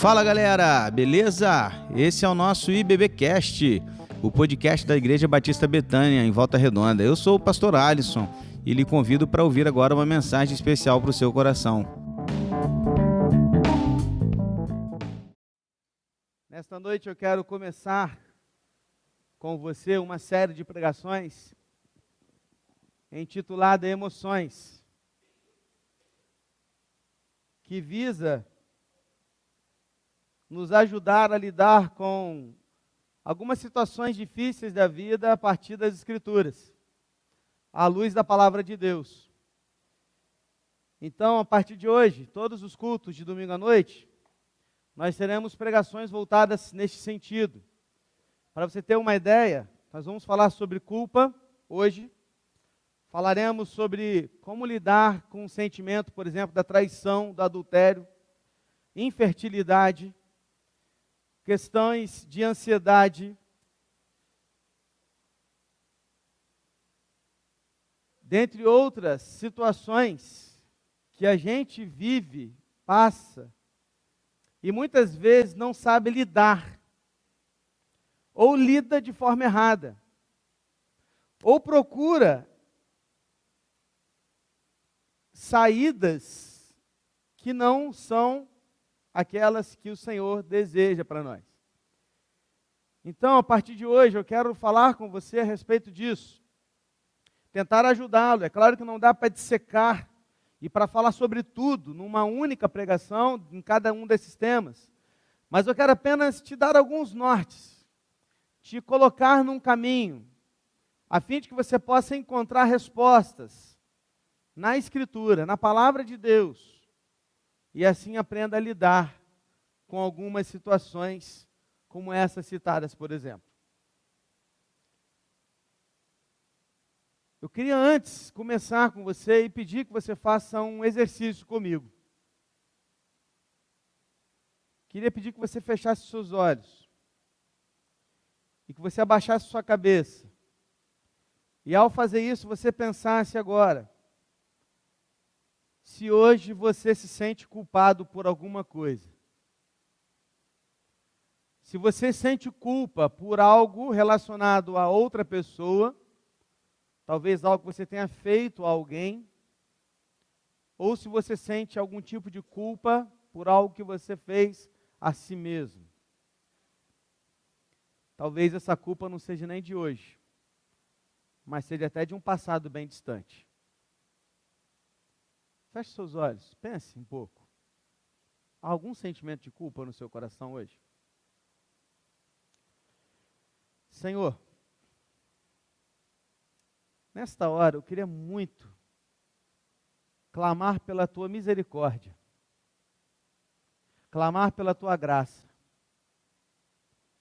Fala galera, beleza? Esse é o nosso IBBcast, o podcast da Igreja Batista Betânia, em Volta Redonda. Eu sou o pastor Alisson e lhe convido para ouvir agora uma mensagem especial para o seu coração. Nesta noite eu quero começar com você uma série de pregações intitulada Emoções, que visa nos ajudar a lidar com algumas situações difíceis da vida a partir das Escrituras, à luz da palavra de Deus. Então, a partir de hoje, todos os cultos de domingo à noite, nós teremos pregações voltadas neste sentido. Para você ter uma ideia, nós vamos falar sobre culpa hoje. Falaremos sobre como lidar com o sentimento, por exemplo, da traição, do adultério, infertilidade, questões de ansiedade, dentre outras situações que a gente vive, passa, e muitas vezes não sabe lidar, ou lida de forma errada, ou procura saídas que não são aquelas que o Senhor deseja para nós. Então, a partir de hoje, eu quero falar com você a respeito disso. Tentar ajudá-lo. É claro que não dá para dissecar e para falar sobre tudo numa única pregação, em cada um desses temas. Mas eu quero apenas te dar alguns nortes, te colocar num caminho, a fim de que você possa encontrar respostas na Escritura, na palavra de Deus, e assim aprenda a lidar com algumas situações como essas citadas, por exemplo. Eu queria antes começar com você e pedir que você faça um exercício comigo. Queria pedir que você fechasse seus olhos e que você abaixasse sua cabeça. E ao fazer isso, você pensasse agora: se hoje você se sente culpado por alguma coisa, se você sente culpa por algo relacionado a outra pessoa, talvez algo que você tenha feito a alguém, ou se você sente algum tipo de culpa por algo que você fez a si mesmo. Talvez essa culpa não seja nem de hoje, mas seja até de um passado bem distante. Feche seus olhos, pense um pouco. Há algum sentimento de culpa no seu coração hoje? Senhor, nesta hora eu queria muito clamar pela tua misericórdia, clamar pela tua graça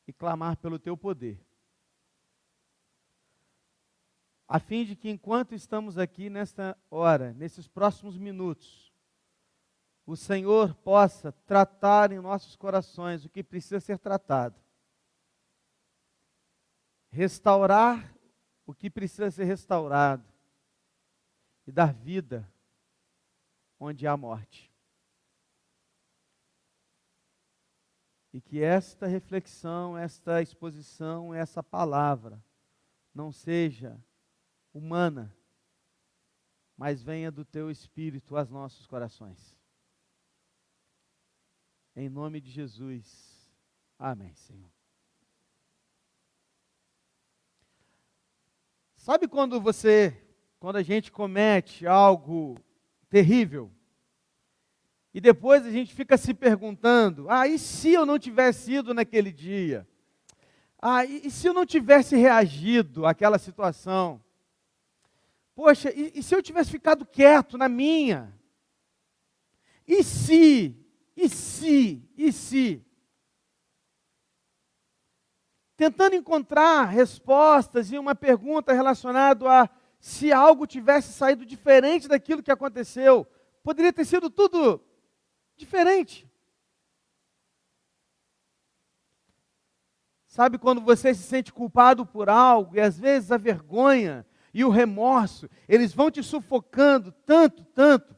e clamar pelo teu poder a fim de que enquanto estamos aqui nesta hora, nesses próximos minutos, o Senhor possa tratar em nossos corações o que precisa ser tratado, restaurar o que precisa ser restaurado e dar vida onde há morte. E que esta reflexão, esta exposição, essa palavra não seja humana, mas venha do teu espírito aos nossos corações. Em nome de Jesus. Amém, Senhor. Sabe quando você, quando a gente comete algo terrível, e depois a gente fica se perguntando: ah, e se eu não tivesse ido naquele dia? Ah, e, e se eu não tivesse reagido àquela situação? Poxa, e, e se eu tivesse ficado quieto na minha? E se? E se? E se? Tentando encontrar respostas e uma pergunta relacionada a se algo tivesse saído diferente daquilo que aconteceu, poderia ter sido tudo diferente. Sabe quando você se sente culpado por algo e às vezes a vergonha e o remorso, eles vão te sufocando tanto, tanto,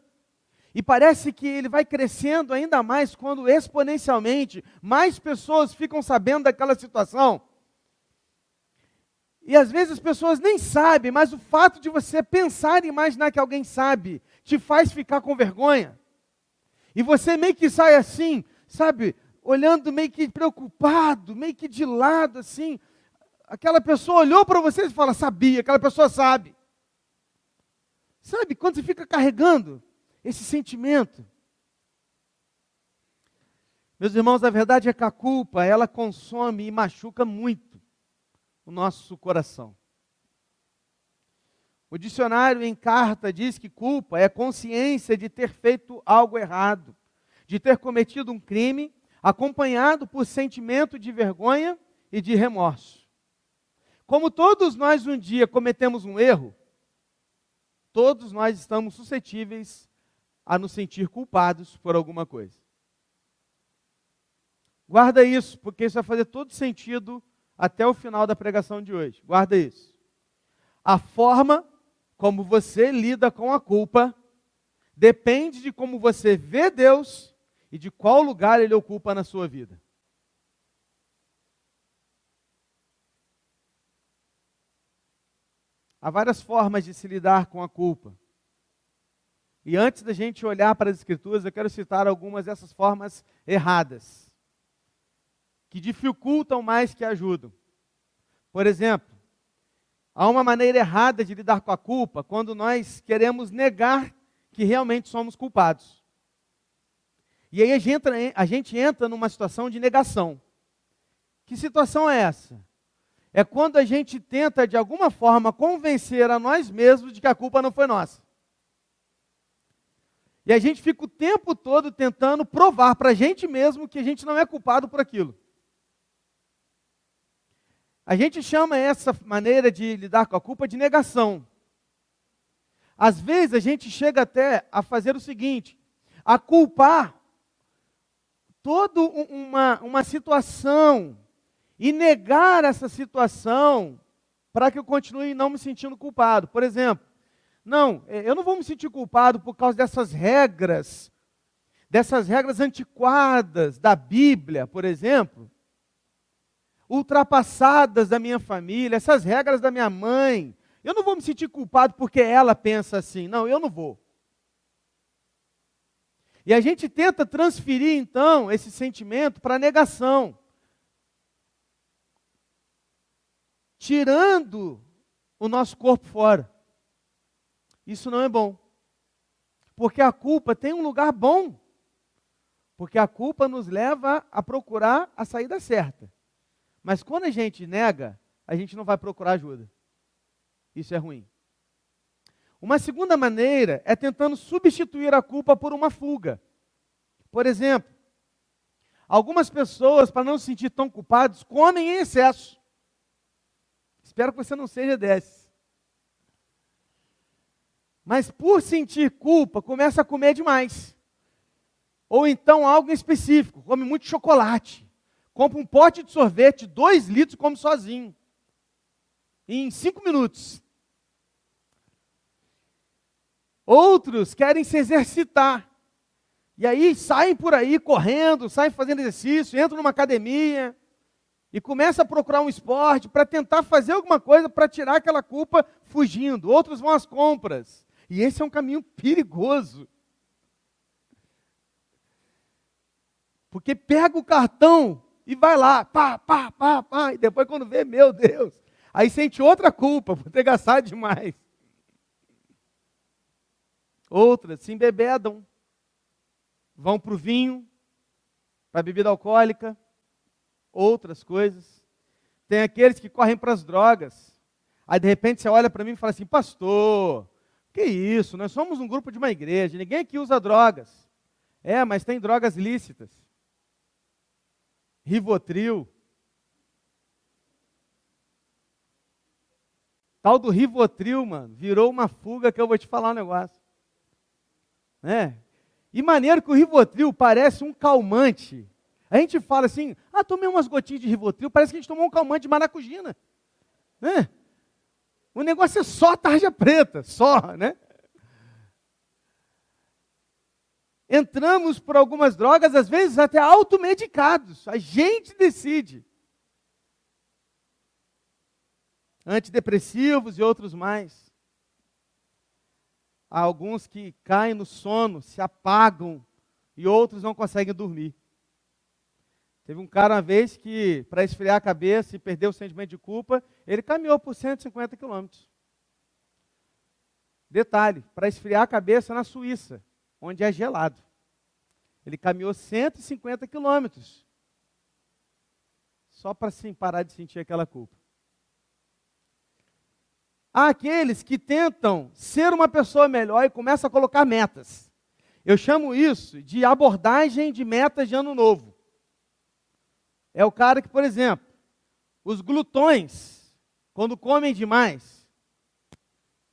E parece que ele vai crescendo ainda mais quando exponencialmente mais pessoas ficam sabendo daquela situação. E às vezes as pessoas nem sabem, mas o fato de você pensar e imaginar que alguém sabe te faz ficar com vergonha. E você meio que sai assim, sabe, olhando meio que preocupado, meio que de lado assim. Aquela pessoa olhou para você e fala: "Sabia", aquela pessoa sabe. Sabe quando você fica carregando esse sentimento? Meus irmãos, a verdade é que a culpa, ela consome e machuca muito o nosso coração. O dicionário em carta diz que culpa é consciência de ter feito algo errado, de ter cometido um crime, acompanhado por sentimento de vergonha e de remorso. Como todos nós um dia cometemos um erro, todos nós estamos suscetíveis a nos sentir culpados por alguma coisa. Guarda isso, porque isso vai fazer todo sentido até o final da pregação de hoje. Guarda isso. A forma como você lida com a culpa depende de como você vê Deus e de qual lugar ele ocupa na sua vida. Há várias formas de se lidar com a culpa. E antes da gente olhar para as Escrituras, eu quero citar algumas dessas formas erradas, que dificultam mais que ajudam. Por exemplo, há uma maneira errada de lidar com a culpa quando nós queremos negar que realmente somos culpados. E aí a gente, entra, a gente entra numa situação de negação. Que situação é essa? É quando a gente tenta, de alguma forma, convencer a nós mesmos de que a culpa não foi nossa. E a gente fica o tempo todo tentando provar para a gente mesmo que a gente não é culpado por aquilo. A gente chama essa maneira de lidar com a culpa de negação. Às vezes a gente chega até a fazer o seguinte: a culpar toda uma, uma situação e negar essa situação para que eu continue não me sentindo culpado. Por exemplo, não, é, eu não vou me sentir culpado por causa dessas regras, dessas regras antiquadas da Bíblia, por exemplo, ultrapassadas da minha família, essas regras da minha mãe. Eu não vou me sentir culpado porque ela pensa assim. Não, eu não vou. E a gente tenta transferir então esse sentimento para a negação. Tirando o nosso corpo fora. Isso não é bom. Porque a culpa tem um lugar bom. Porque a culpa nos leva a procurar a saída certa. Mas quando a gente nega, a gente não vai procurar ajuda. Isso é ruim. Uma segunda maneira é tentando substituir a culpa por uma fuga. Por exemplo, algumas pessoas, para não se sentir tão culpados, comem em excesso. Espero que você não seja desses. Mas por sentir culpa, começa a comer demais. Ou então algo específico, come muito chocolate. Compra um pote de sorvete, dois litros, come sozinho. Em cinco minutos. Outros querem se exercitar. E aí saem por aí correndo, saem fazendo exercício, entram numa academia e começam a procurar um esporte para tentar fazer alguma coisa para tirar aquela culpa fugindo. Outros vão às compras. E esse é um caminho perigoso. Porque pega o cartão e vai lá, pá, pá, pá, pá, e depois quando vê, meu Deus, aí sente outra culpa por ter gastado demais. Outras se embebedam, vão para o vinho, para a bebida alcoólica, outras coisas. Tem aqueles que correm para as drogas. Aí de repente você olha para mim e fala assim, pastor, que isso, nós somos um grupo de uma igreja, ninguém aqui usa drogas. É, mas tem drogas lícitas. Rivotril. Tal do Rivotril, mano, virou uma fuga que eu vou te falar um negócio. É. E maneiro que o Rivotril parece um calmante. A gente fala assim, ah, tomei umas gotinhas de Rivotril, parece que a gente tomou um calmante de maracujina. Né? O negócio é só tarja preta, só, né? entramos por algumas drogas, às vezes até automedicados. A gente decide. Antidepressivos e outros mais. Há alguns que caem no sono, se apagam e outros não conseguem dormir. Teve um cara uma vez que, para esfriar a cabeça e perder o sentimento de culpa, ele caminhou por 150 quilômetros. Detalhe, para esfriar a cabeça na Suíça, onde é gelado. Ele caminhou 150 quilômetros. Só para sim parar de sentir aquela culpa. Há aqueles que tentam ser uma pessoa melhor e começam a colocar metas. Eu chamo isso de abordagem de metas de ano novo. É o cara que, por exemplo, os glutões, quando comem demais,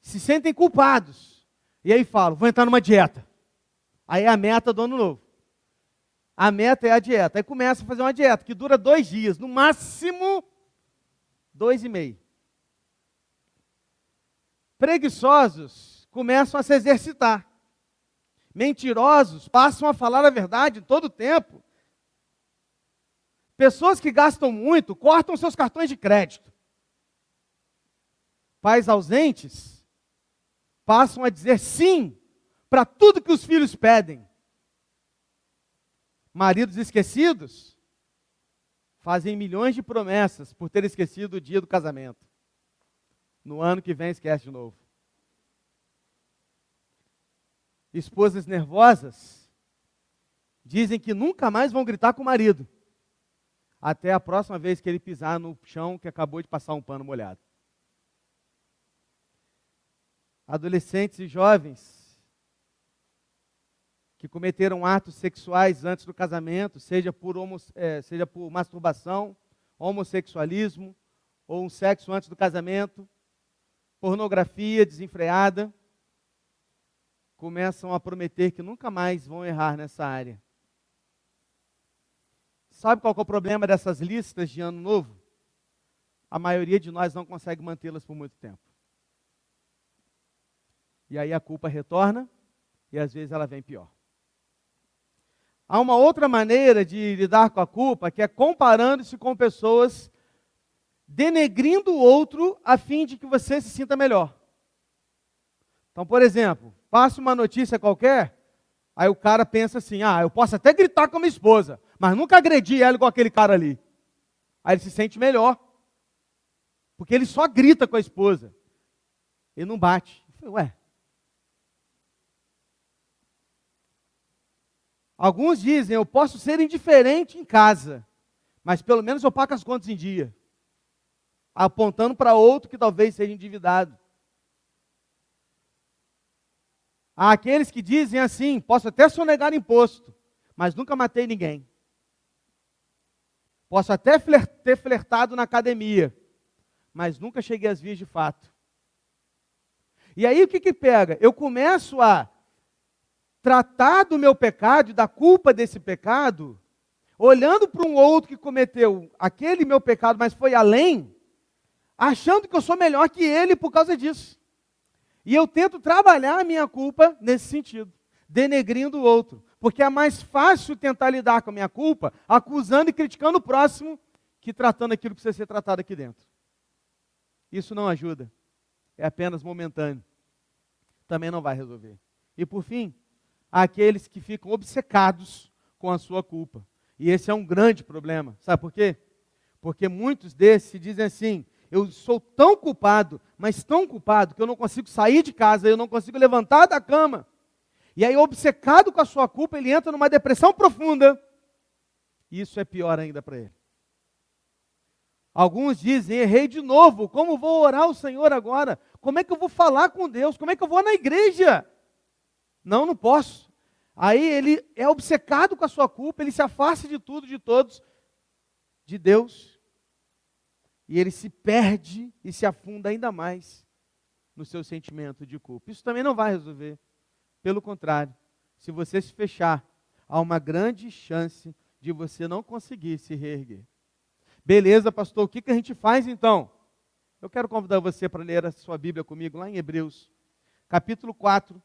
se sentem culpados. E aí falam, vou entrar numa dieta. Aí é a meta do ano novo. A meta é a dieta. Aí começa a fazer uma dieta que dura dois dias, no máximo dois e meio. Preguiçosos começam a se exercitar. Mentirosos passam a falar a verdade todo o tempo. Pessoas que gastam muito cortam seus cartões de crédito. Pais ausentes passam a dizer sim para tudo que os filhos pedem. Maridos esquecidos fazem milhões de promessas por ter esquecido o dia do casamento. No ano que vem esquece de novo. Esposas nervosas dizem que nunca mais vão gritar com o marido, até a próxima vez que ele pisar no chão que acabou de passar um pano molhado. Adolescentes e jovens que cometeram atos sexuais antes do casamento, seja por, homo, é, seja por masturbação, homossexualismo ou um sexo antes do casamento, pornografia desenfreada, começam a prometer que nunca mais vão errar nessa área. Sabe qual é o problema dessas listas de ano novo? A maioria de nós não consegue mantê-las por muito tempo. E aí a culpa retorna e às vezes ela vem pior. Há uma outra maneira de lidar com a culpa que é comparando-se com pessoas denegrindo o outro a fim de que você se sinta melhor. Então, por exemplo, passa uma notícia qualquer, aí o cara pensa assim: ah, eu posso até gritar com a minha esposa, mas nunca agredi ela igual aquele cara ali. Aí ele se sente melhor, porque ele só grita com a esposa, ele não bate. Eu falei, Ué. Alguns dizem: eu posso ser indiferente em casa, mas pelo menos eu pago as contas em dia apontando para outro que talvez seja endividado. Há aqueles que dizem assim: posso até sonegar imposto, mas nunca matei ninguém. Posso até ter flertado na academia, mas nunca cheguei às vias de fato. E aí o que, que pega? Eu começo a tratar do meu pecado, da culpa desse pecado, olhando para um outro que cometeu aquele meu pecado, mas foi além, achando que eu sou melhor que ele por causa disso. E eu tento trabalhar a minha culpa nesse sentido, denegrindo o outro. Porque é mais fácil tentar lidar com a minha culpa acusando e criticando o próximo que tratando aquilo que precisa ser tratado aqui dentro. Isso não ajuda. É apenas momentâneo. Também não vai resolver. E por fim, há aqueles que ficam obcecados com a sua culpa. E esse é um grande problema. Sabe por quê? Porque muitos desses dizem assim: eu sou tão culpado, mas tão culpado, que eu não consigo sair de casa, eu não consigo levantar da cama. E aí, obcecado com a sua culpa, ele entra numa depressão profunda. E isso é pior ainda para ele. Alguns dizem: errei de novo, como vou orar ao Senhor agora? Como é que eu vou falar com Deus? Como é que eu vou na igreja? Não, não posso. Aí ele é obcecado com a sua culpa, ele se afasta de tudo, de todos, de Deus, e ele se perde e se afunda ainda mais no seu sentimento de culpa. Isso também não vai resolver. Pelo contrário, se você se fechar, há uma grande chance de você não conseguir se reerguer. Beleza, pastor, o que, que a gente faz então? Eu quero convidar você para ler a sua Bíblia comigo lá em Hebreus, capítulo 4,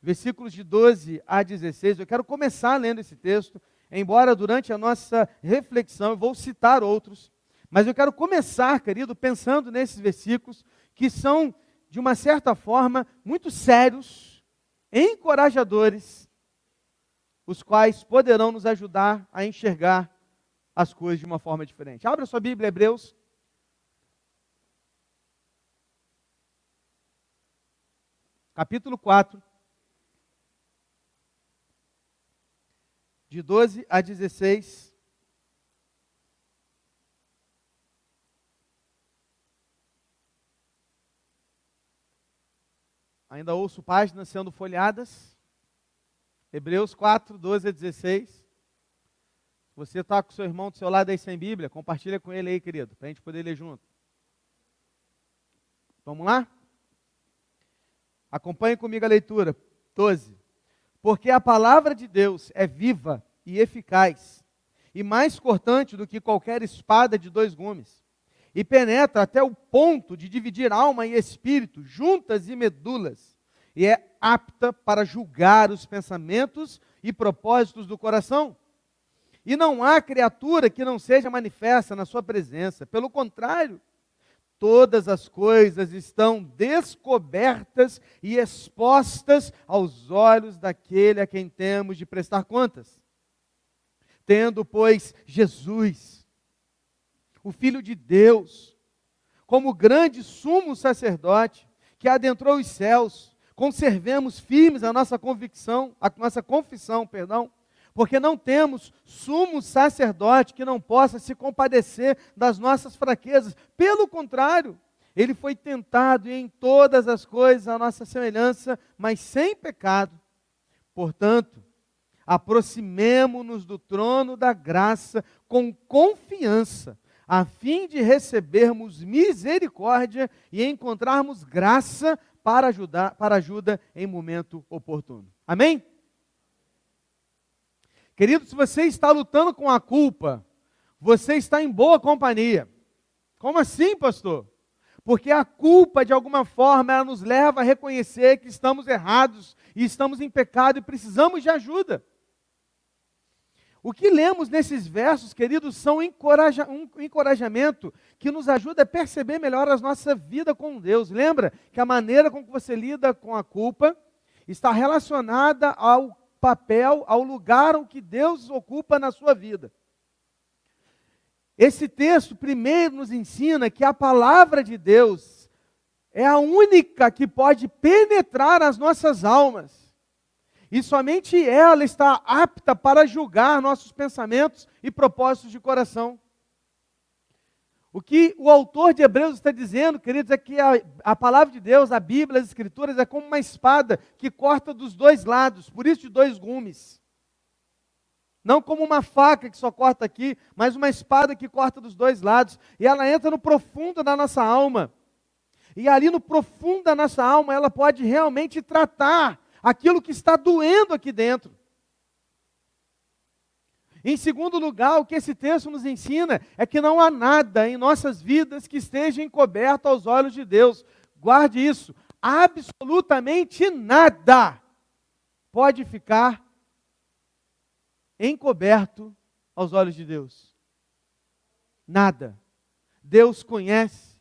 versículos de 12 a 16. Eu quero começar lendo esse texto, embora durante a nossa reflexão eu vou citar outros, mas eu quero começar, querido, pensando nesses versículos que são, de uma certa forma, muito sérios, encorajadores, os quais poderão nos ajudar a enxergar as coisas de uma forma diferente. Abra sua Bíblia, Hebreus. Capítulo 4. De 12 a 16. Ainda ouço páginas sendo folheadas. Hebreus 4, 12 a 16. Você está com seu irmão do seu lado aí sem Bíblia? Compartilha com ele aí, querido, para a gente poder ler junto. Vamos lá? Acompanhe comigo a leitura. 12. Porque a palavra de Deus é viva e eficaz, e mais cortante do que qualquer espada de dois gumes, e penetra até o ponto de dividir alma e espírito, juntas e medulas, e é apta para julgar os pensamentos e propósitos do coração. E não há criatura que não seja manifesta na sua presença. Pelo contrário, todas as coisas estão descobertas e expostas aos olhos daquele a quem temos de prestar contas. Tendo, pois, Jesus, o Filho de Deus, como grande sumo sacerdote, que adentrou os céus, conservemos firmes a nossa convicção, a nossa confissão, perdão, porque não temos sumo sacerdote que não possa se compadecer das nossas fraquezas. Pelo contrário, ele foi tentado em todas as coisas a nossa semelhança, mas sem pecado. Portanto, aproximemo-nos do trono da graça com confiança, a fim de recebermos misericórdia e encontrarmos graça para ajudar, para ajuda em momento oportuno. Amém? Querido, se você está lutando com a culpa, você está em boa companhia. Como assim, pastor? Porque a culpa, de alguma forma, ela nos leva a reconhecer que estamos errados e estamos em pecado e precisamos de ajuda. O que lemos nesses versos, queridos, são encoraja um encorajamento que nos ajuda a perceber melhor a nossa vida com Deus. Lembra que a maneira com que você lida com a culpa está relacionada ao papel, ao lugar que Deus ocupa na sua vida. Esse texto primeiro nos ensina que a palavra de Deus é a única que pode penetrar as nossas almas. E somente ela está apta para julgar nossos pensamentos e propósitos de coração. O que o autor de Hebreus está dizendo, queridos, é que a, a, palavra de Deus, a Bíblia, as Escrituras, é como uma espada que corta dos dois lados, por isso de dois gumes. Não como uma faca que só corta aqui, mas uma espada que corta dos dois lados. E ela entra no profundo da nossa alma. E ali no profundo da nossa alma, ela pode realmente tratar aquilo que está doendo aqui dentro. Em segundo lugar, o que esse texto nos ensina é que não há nada em nossas vidas que esteja encoberto aos olhos de Deus. Guarde isso. Absolutamente nada pode ficar encoberto aos olhos de Deus. Nada. Deus conhece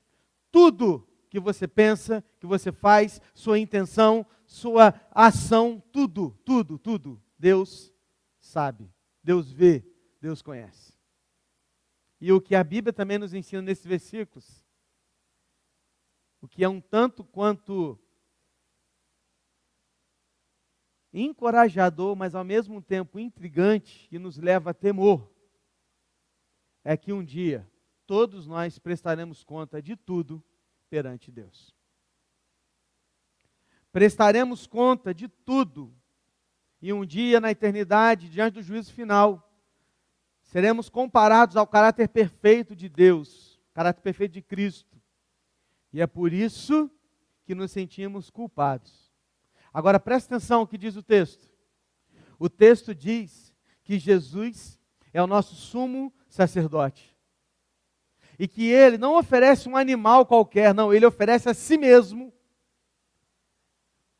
tudo que você pensa, que você faz, sua intenção, sua ação, tudo, tudo, tudo. Deus sabe. Deus vê, Deus conhece. E o que a Bíblia também nos ensina nesses versículos, o que é um tanto quanto encorajador, mas ao mesmo tempo intrigante e nos leva a temor, é que um dia todos nós prestaremos conta de tudo perante Deus. Prestaremos conta de tudo e um dia na eternidade, diante do juízo final, seremos comparados ao caráter perfeito de Deus, caráter perfeito de Cristo. E é por isso que nos sentimos culpados. Agora preste atenção ao que diz o texto. O texto diz que Jesus é o nosso sumo sacerdote. E que ele não oferece um animal qualquer, não, ele oferece a si mesmo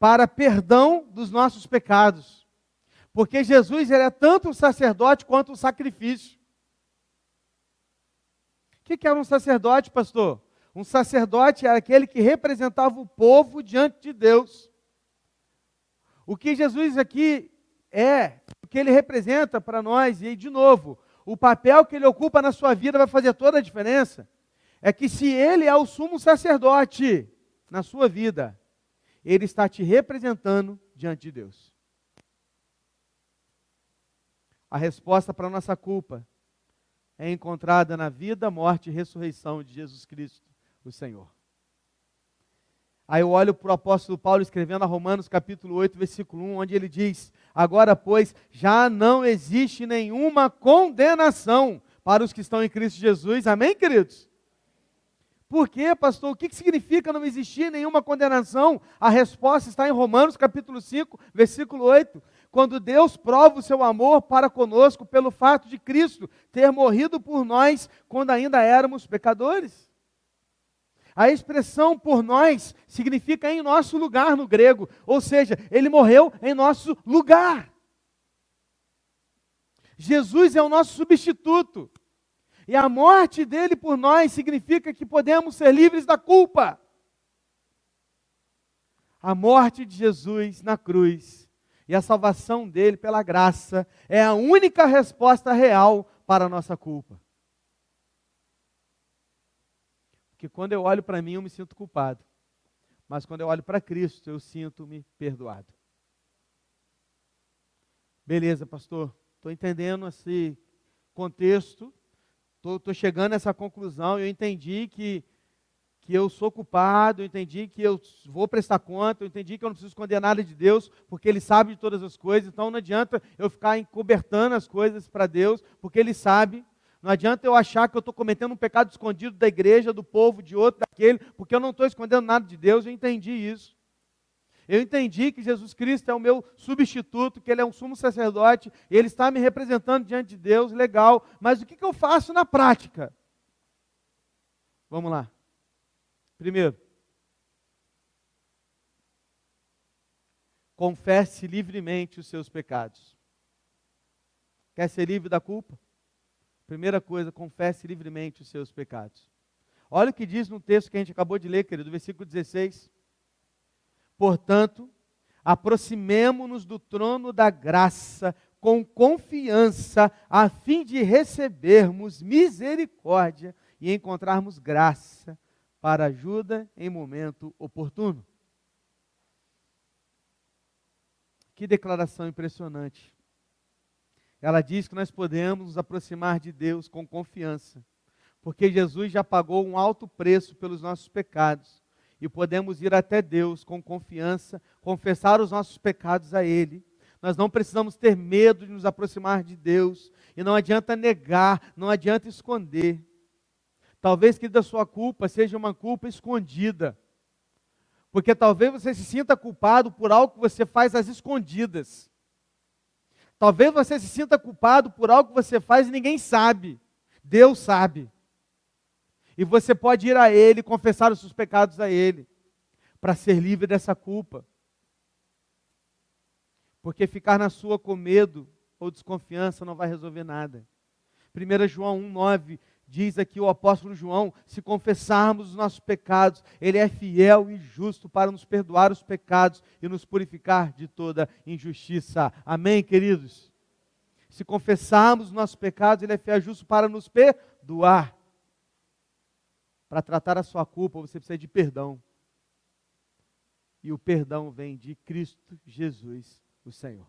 para perdão dos nossos pecados. Porque Jesus ele é tanto um sacerdote quanto um sacrifício. O que, que era um sacerdote, pastor? Um sacerdote era aquele que representava o povo diante de Deus. O que Jesus aqui é, o que ele representa para nós, e de novo, o papel que ele ocupa na sua vida vai fazer toda a diferença. É que se ele é o sumo sacerdote na sua vida, ele está te representando diante de Deus. A resposta para a nossa culpa é encontrada na vida, morte e ressurreição de Jesus Cristo, o Senhor. Aí eu olho para o apóstolo Paulo escrevendo a Romanos capítulo 8, versículo 1, onde ele diz: Agora, pois, já não existe nenhuma condenação para os que estão em Cristo Jesus. Amém, queridos? Por quê, pastor? O que significa não existir nenhuma condenação? A resposta está em Romanos capítulo 5, versículo 8. Quando Deus prova o seu amor para conosco pelo fato de Cristo ter morrido por nós quando ainda éramos pecadores. A expressão por nós significa em nosso lugar no grego, ou seja, ele morreu em nosso lugar. Jesus é o nosso substituto. E a morte dele por nós significa que podemos ser livres da culpa. A morte de Jesus na cruz e a salvação dele pela graça é a única resposta real para a nossa culpa. Porque quando eu olho para mim, eu me sinto culpado. Mas quando eu olho para Cristo, eu sinto-me perdoado. Beleza, pastor. Estou entendendo esse contexto estou chegando a essa conclusão, eu entendi que, que eu sou culpado, eu entendi que eu vou prestar conta, eu entendi que eu não preciso esconder nada de Deus, porque Ele sabe de todas as coisas, então não adianta eu ficar encobertando as coisas para Deus, porque Ele sabe. Não adianta eu achar que eu estou cometendo um pecado escondido da igreja, do povo, de outro, daquele, porque eu não estou escondendo nada de Deus, eu entendi isso. Eu entendi que Jesus Cristo é o meu substituto, que Ele é um sumo sacerdote, Ele está me representando diante de Deus, legal, mas o que, que eu faço na prática? Vamos lá. Primeiro, confesse livremente os seus pecados. Quer ser livre da culpa? Primeira coisa, confesse livremente os seus pecados. Olha o que diz no texto que a gente acabou de ler, querido, versículo 16. Portanto, aproximemo-nos do trono da graça com confiança, a fim de recebermos misericórdia e encontrarmos graça para ajuda em momento oportuno. Que declaração impressionante. Ela diz que nós podemos nos aproximar de Deus com confiança, porque Jesus já pagou um alto preço pelos nossos pecados e podemos ir até Deus com confiança, confessar os nossos pecados a Ele. Nós não precisamos ter medo de nos aproximar de Deus, e não adianta negar, não adianta esconder. Talvez que da sua culpa seja uma culpa escondida, porque talvez você se sinta culpado por algo que você faz às escondidas. Talvez você se sinta culpado por algo que você faz e ninguém sabe. Deus sabe. E você pode ir a Ele, confessar os seus pecados a Ele, para ser livre dessa culpa. Porque ficar na sua com medo ou desconfiança não vai resolver nada. 1 João 1,9 diz aqui o apóstolo João: se confessarmos os nossos pecados, Ele é fiel e justo para nos perdoar os pecados e nos purificar de toda injustiça. Amém, queridos? Se confessarmos os nossos pecados, Ele é fiel e justo para nos perdoar. Para tratar a sua culpa, você precisa de perdão. E o perdão vem de Cristo Jesus, o Senhor.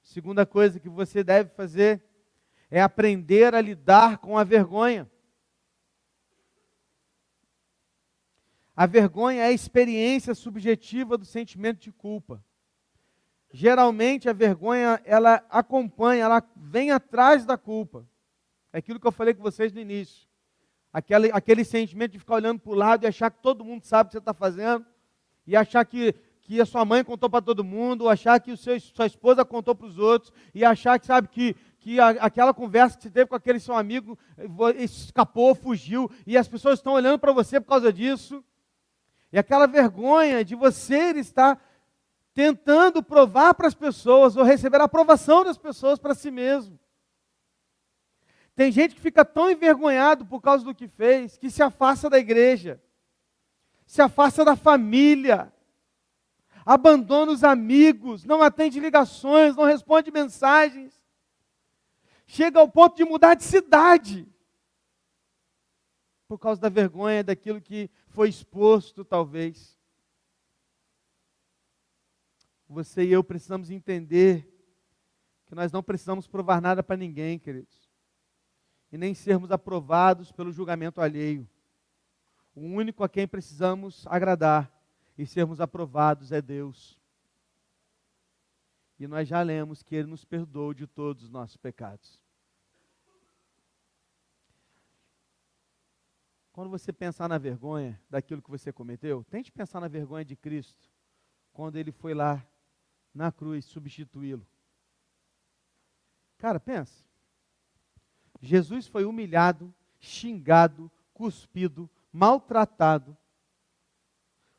Segunda coisa que você deve fazer é aprender a lidar com a vergonha. A vergonha é a experiência subjetiva do sentimento de culpa. Geralmente a vergonha ela acompanha, ela vem atrás da culpa. É aquilo que eu falei com vocês no início. Aquele, aquele sentimento de ficar olhando para o lado e achar que todo mundo sabe o que você está fazendo, e achar que, que a sua mãe contou para todo mundo, ou achar que o seu, sua esposa contou para os outros, e achar que sabe que, que a, aquela conversa que você teve com aquele seu amigo eh, escapou, fugiu, e as pessoas estão olhando para você por causa disso. E aquela vergonha de você estar tentando provar para as pessoas ou receber a aprovação das pessoas para si mesmo. Tem gente que fica tão envergonhado por causa do que fez que se afasta da igreja, se afasta da família, abandona os amigos, não atende ligações, não responde mensagens. Chega ao ponto de mudar de cidade por causa da vergonha daquilo que foi exposto, talvez. Você e eu precisamos entender que nós não precisamos provar nada para ninguém, queridos, e nem sermos aprovados pelo julgamento alheio. O único a quem precisamos agradar e sermos aprovados é Deus. E nós já lemos que Ele nos perdoou de todos os nossos pecados. Quando você pensar na vergonha daquilo que você cometeu, tente pensar na vergonha de Cristo, quando ele foi lá na cruz substituí-lo. Cara, pensa. Jesus foi humilhado, xingado, cuspido, maltratado,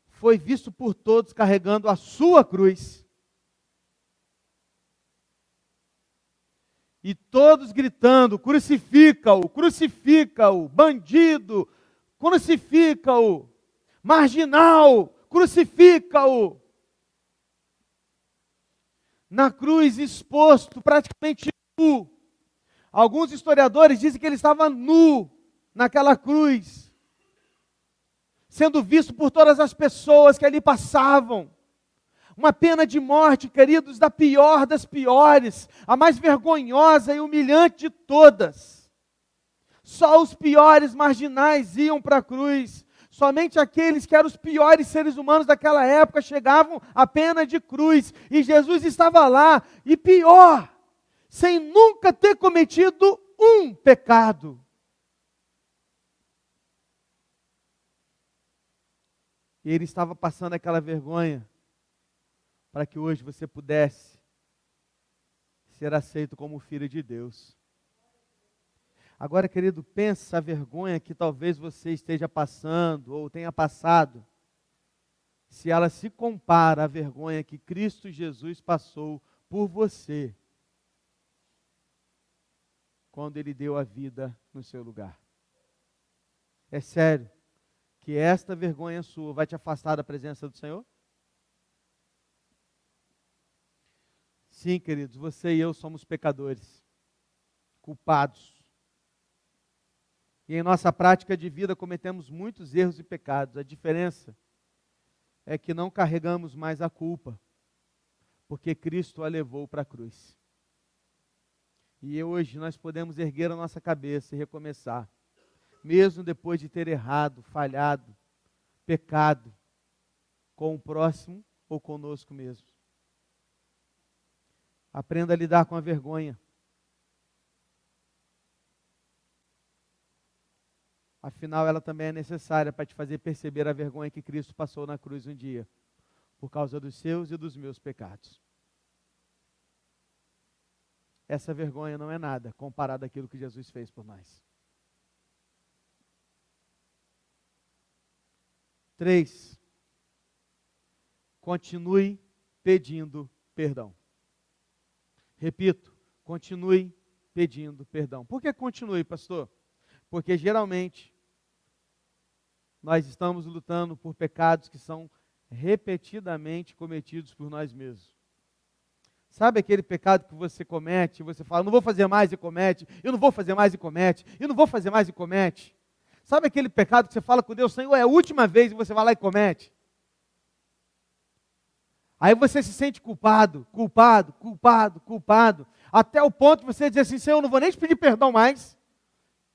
foi visto por todos carregando a sua cruz. E todos gritando: crucifica-o, crucifica-o, bandido, crucifica-o, marginal, crucifica-o. Na cruz exposto, praticamente nu. Alguns historiadores dizem que ele estava nu naquela cruz, sendo visto por todas as pessoas que ali passavam. Uma pena de morte, queridos, da pior das piores, a mais vergonhosa e humilhante de todas. Só os piores marginais iam para a cruz. Somente aqueles que eram os piores seres humanos daquela época chegavam à pena de cruz. E Jesus estava lá, e pior, sem nunca ter cometido um pecado. E ele estava passando aquela vergonha para que hoje você pudesse ser aceito como filho de Deus. Agora, querido, pensa a vergonha que talvez você esteja passando ou tenha passado, se ela se compara à vergonha que Cristo Jesus passou por você, quando ele deu a vida no seu lugar. É sério que esta vergonha sua vai te afastar da presença do Senhor? Sim, queridos, você e eu somos pecadores, culpados e em nossa prática de vida cometemos muitos erros e pecados. A diferença é que não carregamos mais a culpa, porque Cristo a levou para a cruz. E hoje nós podemos erguer a nossa cabeça e recomeçar, mesmo depois de ter errado, falhado, pecado com o próximo ou conosco mesmo. Aprenda a lidar com a vergonha. Afinal, ela também é necessária para te fazer perceber a vergonha que Cristo passou na cruz um dia, por causa dos seus e dos meus pecados. Essa vergonha não é nada comparada àquilo que Jesus fez por nós. Três, continue pedindo perdão. Repito, continue pedindo perdão. Por que continue, pastor? Porque geralmente nós estamos lutando por pecados que são repetidamente cometidos por nós mesmos. Sabe aquele pecado que você comete, você fala, não vou fazer mais e comete, eu não vou fazer mais e comete, eu não vou fazer mais e comete. Sabe aquele pecado que você fala com Deus, Senhor, é a última vez e você vai lá e comete? Aí você se sente culpado, culpado, culpado, culpado, até o ponto de você dizer assim, Senhor, eu não vou nem te pedir perdão mais.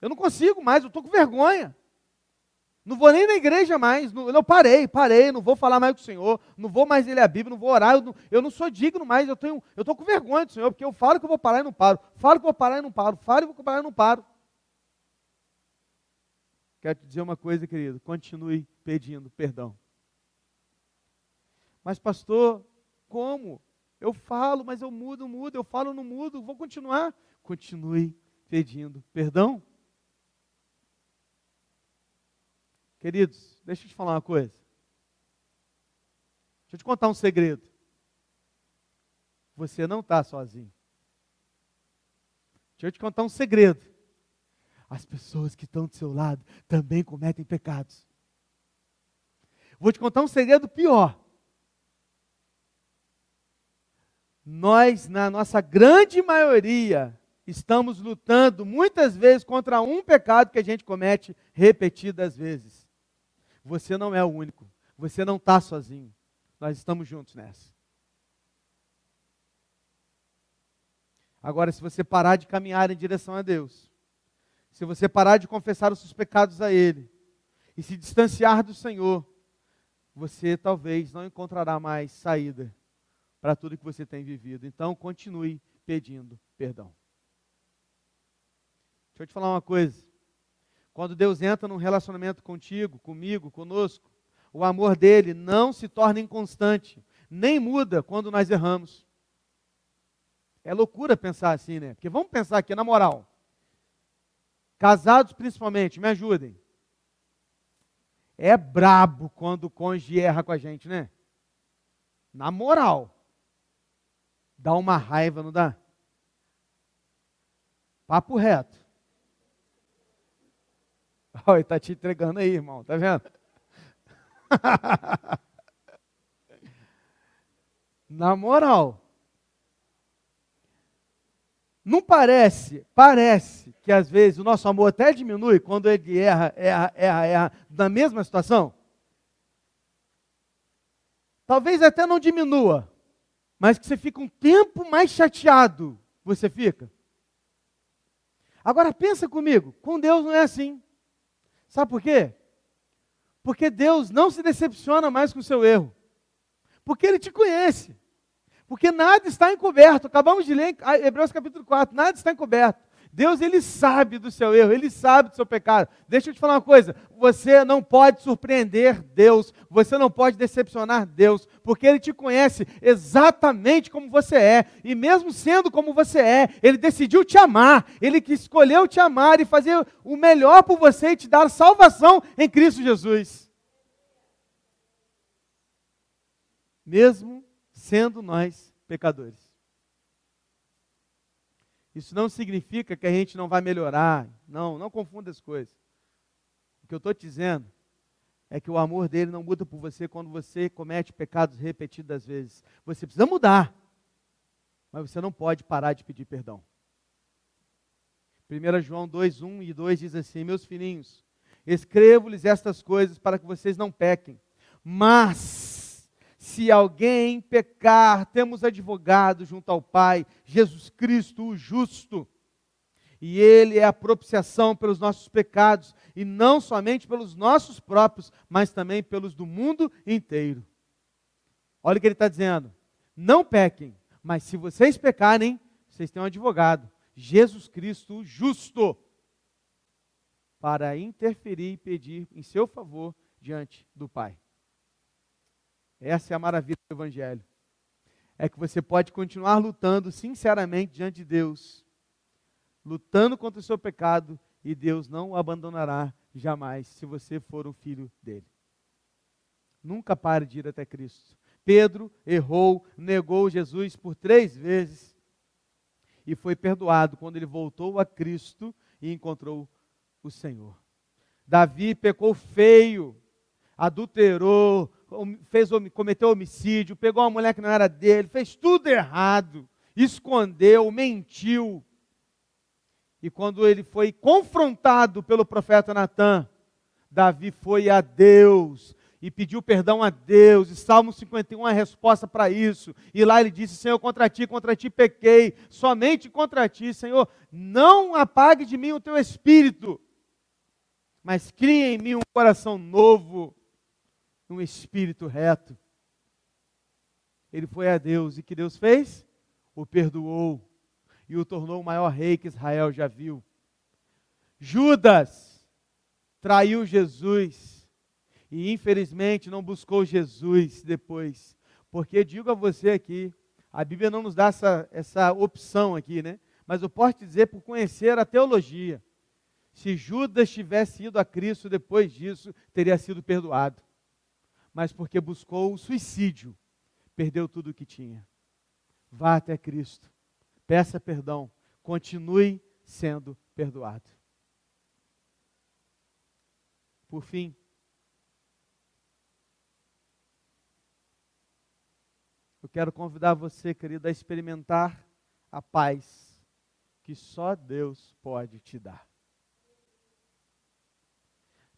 Eu não consigo mais, eu estou com vergonha. Não vou nem na igreja mais. Não, não, parei, parei, não vou falar mais com o Senhor, não vou mais ler a Bíblia, não vou orar, eu não, eu não sou digno mais, eu tenho, eu estou com vergonha do Senhor, porque eu falo que eu vou parar e não paro, falo que eu vou parar e não paro, falo que eu vou parar e não paro. Quero te dizer uma coisa, querido, continue pedindo perdão. Mas, pastor, como? Eu falo, mas eu mudo, mudo, eu falo, não mudo, vou continuar. Continue pedindo perdão. Queridos, deixa eu te falar uma coisa. Deixa eu te contar um segredo. Você não está sozinho. Deixa eu te contar um segredo. As pessoas que estão do seu lado também cometem pecados. Vou te contar um segredo pior. Nós, na nossa grande maioria, estamos lutando muitas vezes contra um pecado que a gente comete repetidas vezes. Você não é o único. Você não está sozinho. Nós estamos juntos nessa. Agora, se você parar de caminhar em direção a Deus, se você parar de confessar os seus pecados a Ele e se distanciar do Senhor, você talvez não encontrará mais saída para tudo que você tem vivido. Então, continue pedindo perdão. Deixa eu te falar uma coisa. Quando Deus entra num relacionamento contigo, comigo, conosco, o amor dele não se torna inconstante, nem muda quando nós erramos. É loucura pensar assim, né? Porque vamos pensar aqui, na moral. Casados principalmente, me ajudem. É brabo quando o cônjuge erra com a gente, né? Na moral. Dá uma raiva, não dá? Papo reto. Olha, está te entregando aí, irmão, tá vendo? Na moral. Não parece, parece que às vezes o nosso amor até diminui quando ele erra, erra, erra, erra na mesma situação? Talvez até não diminua, mas que você fica um tempo mais chateado, você fica. Agora pensa comigo, com Deus não é assim. Sabe por quê? Porque Deus não se decepciona mais com o seu erro. Porque Ele te conhece. Porque nada está encoberto. Acabamos de ler Hebreus capítulo 4, nada está encoberto. Deus, ele sabe do seu erro, ele sabe do seu pecado. Deixa eu te falar uma coisa: você não pode surpreender Deus, você não pode decepcionar Deus, porque ele te conhece exatamente como você é, e mesmo sendo como você é, ele decidiu te amar, ele que escolheu te amar e fazer o melhor por você e te dar salvação em Cristo Jesus. Mesmo sendo nós pecadores. Isso não significa que a gente não vai melhorar. Não, não confunda as coisas. O que eu estou dizendo é que o amor dele não muda por você quando você comete pecados repetidas vezes. Você precisa mudar, mas você não pode parar de pedir perdão. 1 João 2, 1 e 2 diz assim: Meus filhinhos, escrevo-lhes estas coisas para que vocês não pequem. Mas se alguém pecar, temos advogado junto ao Pai, Jesus Cristo, o justo. E Ele é a propiciação pelos nossos pecados, e não somente pelos nossos próprios, mas também pelos do mundo inteiro. Olha o que ele está dizendo: não pequem, mas se vocês pecarem, vocês têm um advogado, Jesus Cristo, o justo, para interferir e pedir em seu favor diante do Pai. Essa é a maravilha do Evangelho. É que você pode continuar lutando sinceramente diante de Deus, lutando contra o seu pecado, e Deus não o abandonará jamais se você for um filho dele. Nunca pare de ir até Cristo. Pedro errou, negou Jesus por três vezes e foi perdoado quando ele voltou a Cristo e encontrou o Senhor. Davi pecou feio, adulterou, fez, cometeu homicídio, pegou uma mulher que não era dele, fez tudo errado, escondeu, mentiu. E quando ele foi confrontado pelo profeta Natan, Davi foi a Deus e pediu perdão a Deus. E Salmo 51 é a resposta para isso. E lá ele disse: Senhor, contra ti, contra ti pequei, somente contra ti, Senhor, não apague de mim o teu espírito, mas crie em mim um coração novo um espírito reto. Ele foi a Deus e que Deus fez? O perdoou e o tornou o maior rei que Israel já viu. Judas traiu Jesus e infelizmente não buscou Jesus depois. Porque digo a você aqui, a Bíblia não nos dá essa, essa opção aqui, né? Mas eu posso te dizer por conhecer a teologia. Se Judas tivesse ido a Cristo depois disso, teria sido perdoado. Mas porque buscou o suicídio, perdeu tudo o que tinha. Vá até Cristo, peça perdão, continue sendo perdoado. Por fim, eu quero convidar você, querido, a experimentar a paz que só Deus pode te dar.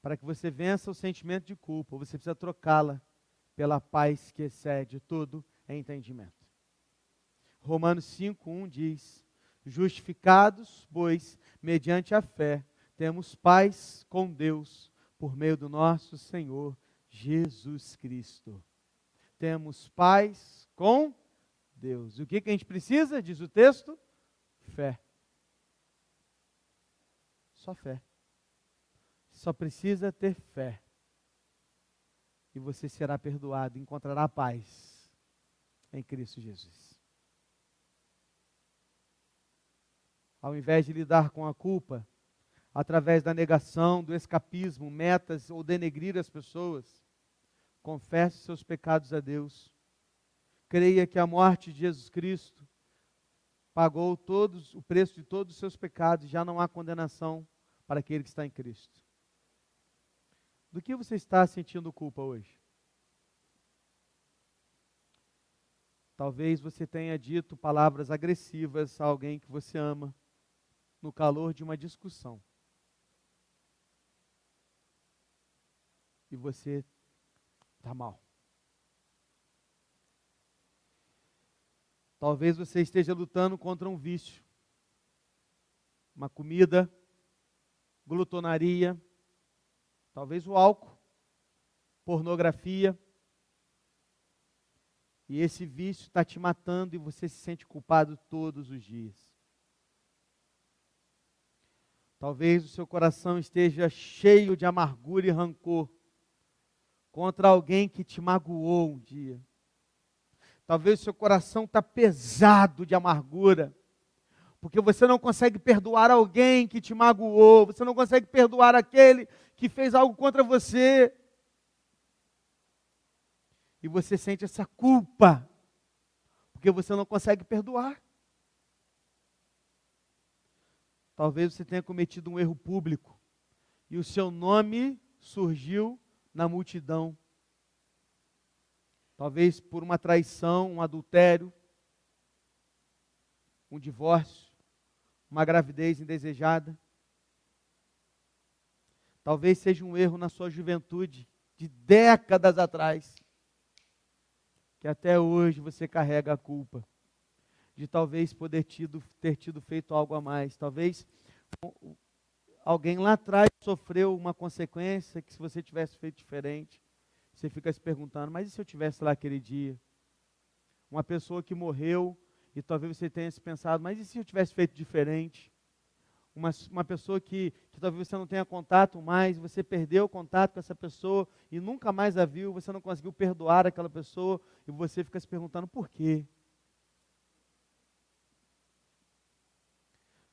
Para que você vença o sentimento de culpa, você precisa trocá-la pela paz que excede todo entendimento. Romanos 5:1 diz: Justificados, pois, mediante a fé, temos paz com Deus por meio do nosso Senhor Jesus Cristo. Temos paz com Deus. O que, que a gente precisa, diz o texto? Fé. Só fé. Só precisa ter fé. E você será perdoado, encontrará paz em Cristo Jesus. Ao invés de lidar com a culpa, através da negação, do escapismo, metas ou denegrir as pessoas. Confesse seus pecados a Deus. Creia que a morte de Jesus Cristo pagou todos o preço de todos os seus pecados, já não há condenação para aquele que está em Cristo. Do que você está sentindo culpa hoje? Talvez você tenha dito palavras agressivas a alguém que você ama no calor de uma discussão. e você está mal. Talvez você esteja lutando contra um vício, uma comida, glutonaria, talvez o álcool, pornografia. E esse vício está te matando e você se sente culpado todos os dias. Talvez o seu coração esteja cheio de amargura e rancor contra alguém que te magoou um dia. Talvez seu coração está pesado de amargura, porque você não consegue perdoar alguém que te magoou, você não consegue perdoar aquele que fez algo contra você. E você sente essa culpa, porque você não consegue perdoar. Talvez você tenha cometido um erro público e o seu nome surgiu na multidão. Talvez por uma traição, um adultério, um divórcio, uma gravidez indesejada. Talvez seja um erro na sua juventude, de décadas atrás, que até hoje você carrega a culpa de talvez poder tido, ter tido feito algo a mais. Talvez alguém lá atrás sofreu uma consequência que se você tivesse feito diferente, você fica se perguntando, mas e se eu tivesse lá aquele dia? Uma pessoa que morreu e talvez você tenha se pensado, mas e se eu tivesse feito diferente? Uma, uma pessoa que, que talvez você não tenha contato mais, você perdeu o contato com essa pessoa e nunca mais a viu, você não conseguiu perdoar aquela pessoa e você fica se perguntando por quê?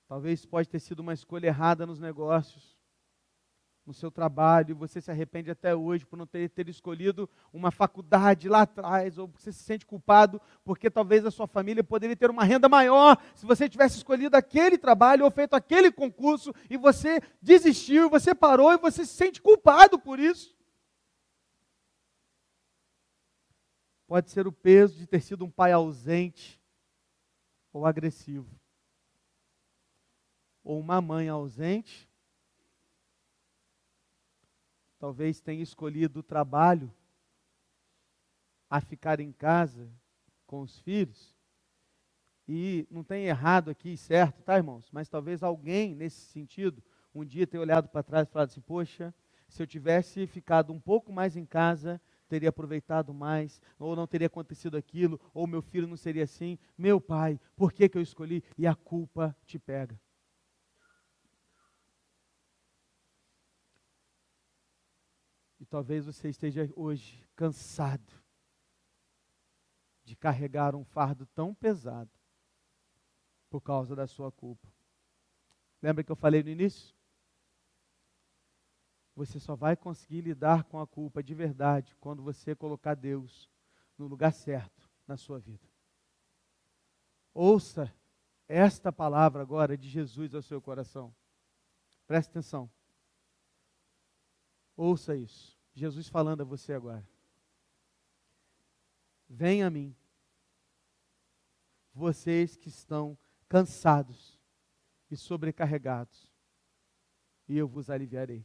Talvez pode ter sido uma escolha errada nos negócios, no seu trabalho, você se arrepende até hoje por não ter, ter escolhido uma faculdade lá atrás, ou você se sente culpado porque talvez a sua família poderia ter uma renda maior se você tivesse escolhido aquele trabalho ou feito aquele concurso e você desistiu, você parou e você se sente culpado por isso. Pode ser o peso de ter sido um pai ausente ou agressivo ou uma mãe ausente, talvez tenha escolhido o trabalho a ficar em casa com os filhos. E não tem errado aqui, certo, tá, irmãos? Mas talvez alguém nesse sentido um dia tenha olhado para trás e falado assim: Poxa, se eu tivesse ficado um pouco mais em casa, teria aproveitado mais, ou não teria acontecido aquilo, ou meu filho não seria assim. Meu pai, por que, que eu escolhi? E a culpa te pega. Talvez você esteja hoje cansado de carregar um fardo tão pesado por causa da sua culpa. Lembra que eu falei no início? Você só vai conseguir lidar com a culpa de verdade quando você colocar Deus no lugar certo na sua vida. Ouça esta palavra agora de Jesus ao seu coração. Preste atenção. Ouça isso. Jesus falando a você agora. Venha a mim, vocês que estão cansados e sobrecarregados, e eu vos aliviarei.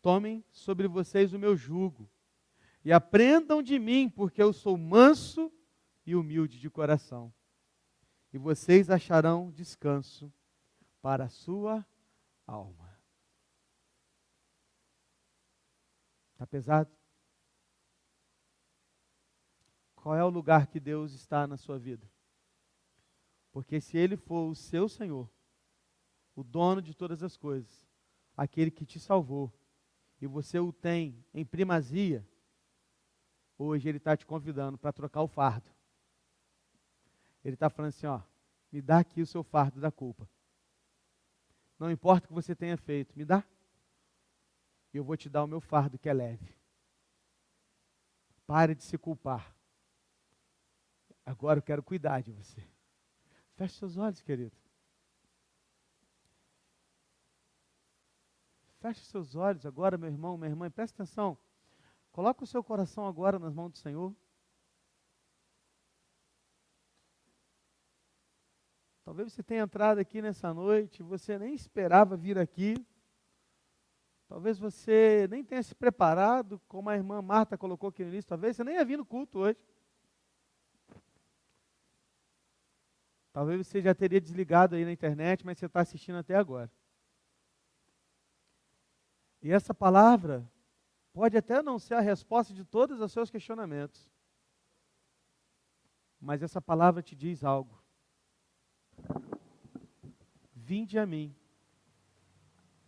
Tomem sobre vocês o meu jugo e aprendam de mim, porque eu sou manso e humilde de coração. E vocês acharão descanso para a sua alma. Está pesado? Qual é o lugar que Deus está na sua vida? Porque se Ele for o seu Senhor, o dono de todas as coisas, aquele que te salvou, e você o tem em primazia, hoje ele está te convidando para trocar o fardo. Ele está falando assim: ó, me dá aqui o seu fardo da culpa. Não importa o que você tenha feito, me dá. Eu vou te dar o meu fardo que é leve. Pare de se culpar. Agora eu quero cuidar de você. Feche seus olhos, querido. Feche seus olhos agora, meu irmão, minha irmã, preste atenção. Coloque o seu coração agora nas mãos do Senhor. Talvez você tenha entrado aqui nessa noite, você nem esperava vir aqui. Talvez você nem tenha se preparado, como a irmã Marta colocou aqui no início, talvez você nem ia vir no culto hoje. Talvez você já teria desligado aí na internet, mas você está assistindo até agora. E essa palavra pode até não ser a resposta de todos os seus questionamentos, mas essa palavra te diz algo. Vinde a mim,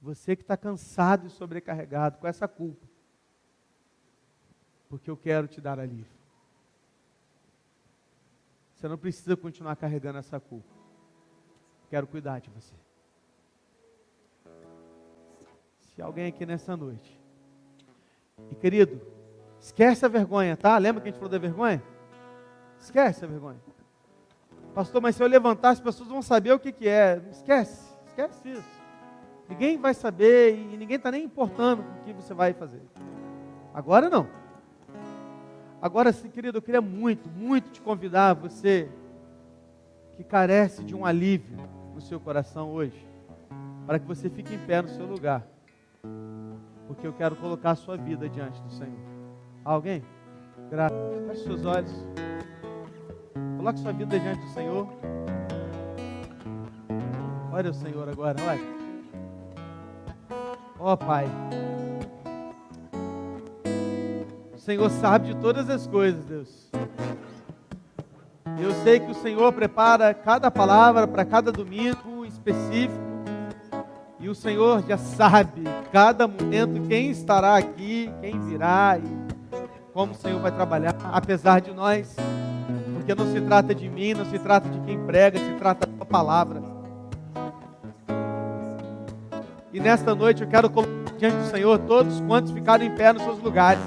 você que está cansado e sobrecarregado com essa culpa, porque eu quero te dar alívio. Você não precisa continuar carregando essa culpa. Quero cuidar de você. Se alguém aqui nessa noite. E querido, esquece a vergonha, tá? Lembra que a gente falou da vergonha? Esquece a vergonha. Pastor, mas se eu levantar, as pessoas vão saber o que, que é. Esquece, esquece isso. Ninguém vai saber e ninguém está nem importando com o que você vai fazer. Agora não. Agora sim, querido, eu queria muito, muito te convidar, você que carece de um alívio no seu coração hoje, para que você fique em pé no seu lugar porque eu quero colocar a sua vida diante do Senhor. Alguém? Graças. Feche seus olhos. Coloque sua vida diante do Senhor. Olha o Senhor agora, olha. Ó oh, Pai. O Senhor sabe de todas as coisas, Deus. Eu sei que o Senhor prepara cada palavra para cada domingo específico. E o Senhor já sabe cada momento quem estará aqui, quem virá e como o Senhor vai trabalhar, apesar de nós. Porque não se trata de mim, não se trata de quem prega, se trata da palavra. E nesta noite eu quero colocar diante do Senhor todos quantos ficaram em pé nos seus lugares.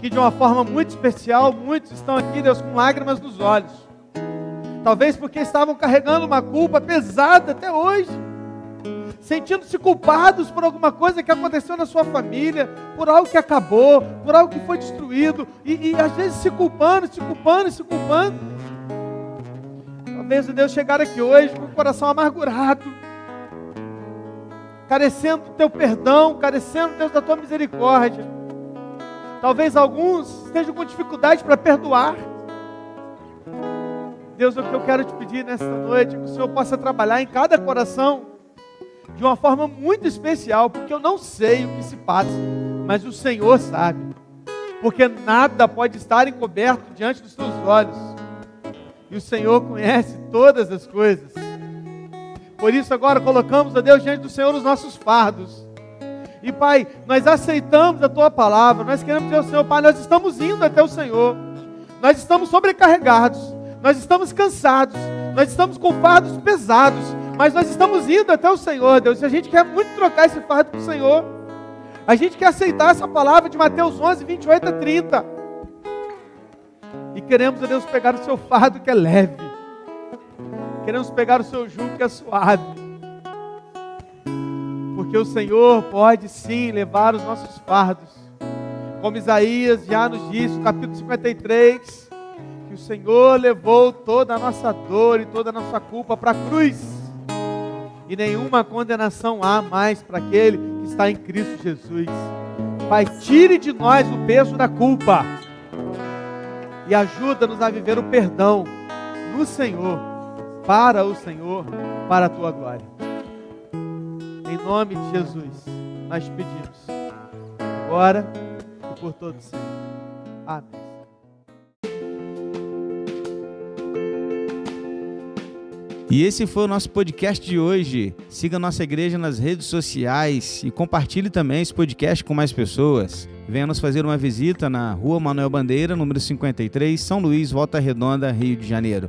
Que de uma forma muito especial, muitos estão aqui, Deus, com lágrimas nos olhos. Talvez porque estavam carregando uma culpa pesada até hoje sentindo-se culpados por alguma coisa que aconteceu na sua família, por algo que acabou, por algo que foi destruído, e, e às vezes se culpando, se culpando, se culpando. Talvez o Deus chegar aqui hoje com o coração amargurado, carecendo do teu perdão, carecendo, Deus, da tua misericórdia. Talvez alguns estejam com dificuldade para perdoar. Deus, o que eu quero te pedir nesta noite é que o Senhor possa trabalhar em cada coração de uma forma muito especial, porque eu não sei o que se passa, mas o Senhor sabe. Porque nada pode estar encoberto diante dos teus olhos. E o Senhor conhece todas as coisas. Por isso agora colocamos a Deus diante do Senhor os nossos fardos. E Pai, nós aceitamos a tua palavra. Nós queremos dizer ao Senhor, Pai, nós estamos indo até o Senhor. Nós estamos sobrecarregados. Nós estamos cansados. Nós estamos com fardos pesados Mas nós estamos indo até o Senhor, Deus, e a gente quer muito trocar esse fardo com o Senhor. A gente quer aceitar essa palavra de Mateus 11, 28 a 30. E queremos, Deus, pegar o seu fardo que é leve. Queremos pegar o seu jugo que é suave. Porque o Senhor pode sim levar os nossos fardos. Como Isaías já nos disse, no capítulo 53, que o Senhor levou toda a nossa dor e toda a nossa culpa para a cruz e nenhuma condenação há mais para aquele que está em Cristo Jesus. Pai, tire de nós o peso da culpa e ajuda-nos a viver o perdão no Senhor, para o Senhor, para a tua glória. Em nome de Jesus, nós pedimos, agora e por todos sempre. Amém. E esse foi o nosso podcast de hoje. Siga nossa igreja nas redes sociais e compartilhe também esse podcast com mais pessoas. Venha nos fazer uma visita na Rua Manuel Bandeira, número 53, São Luís, Volta Redonda, Rio de Janeiro.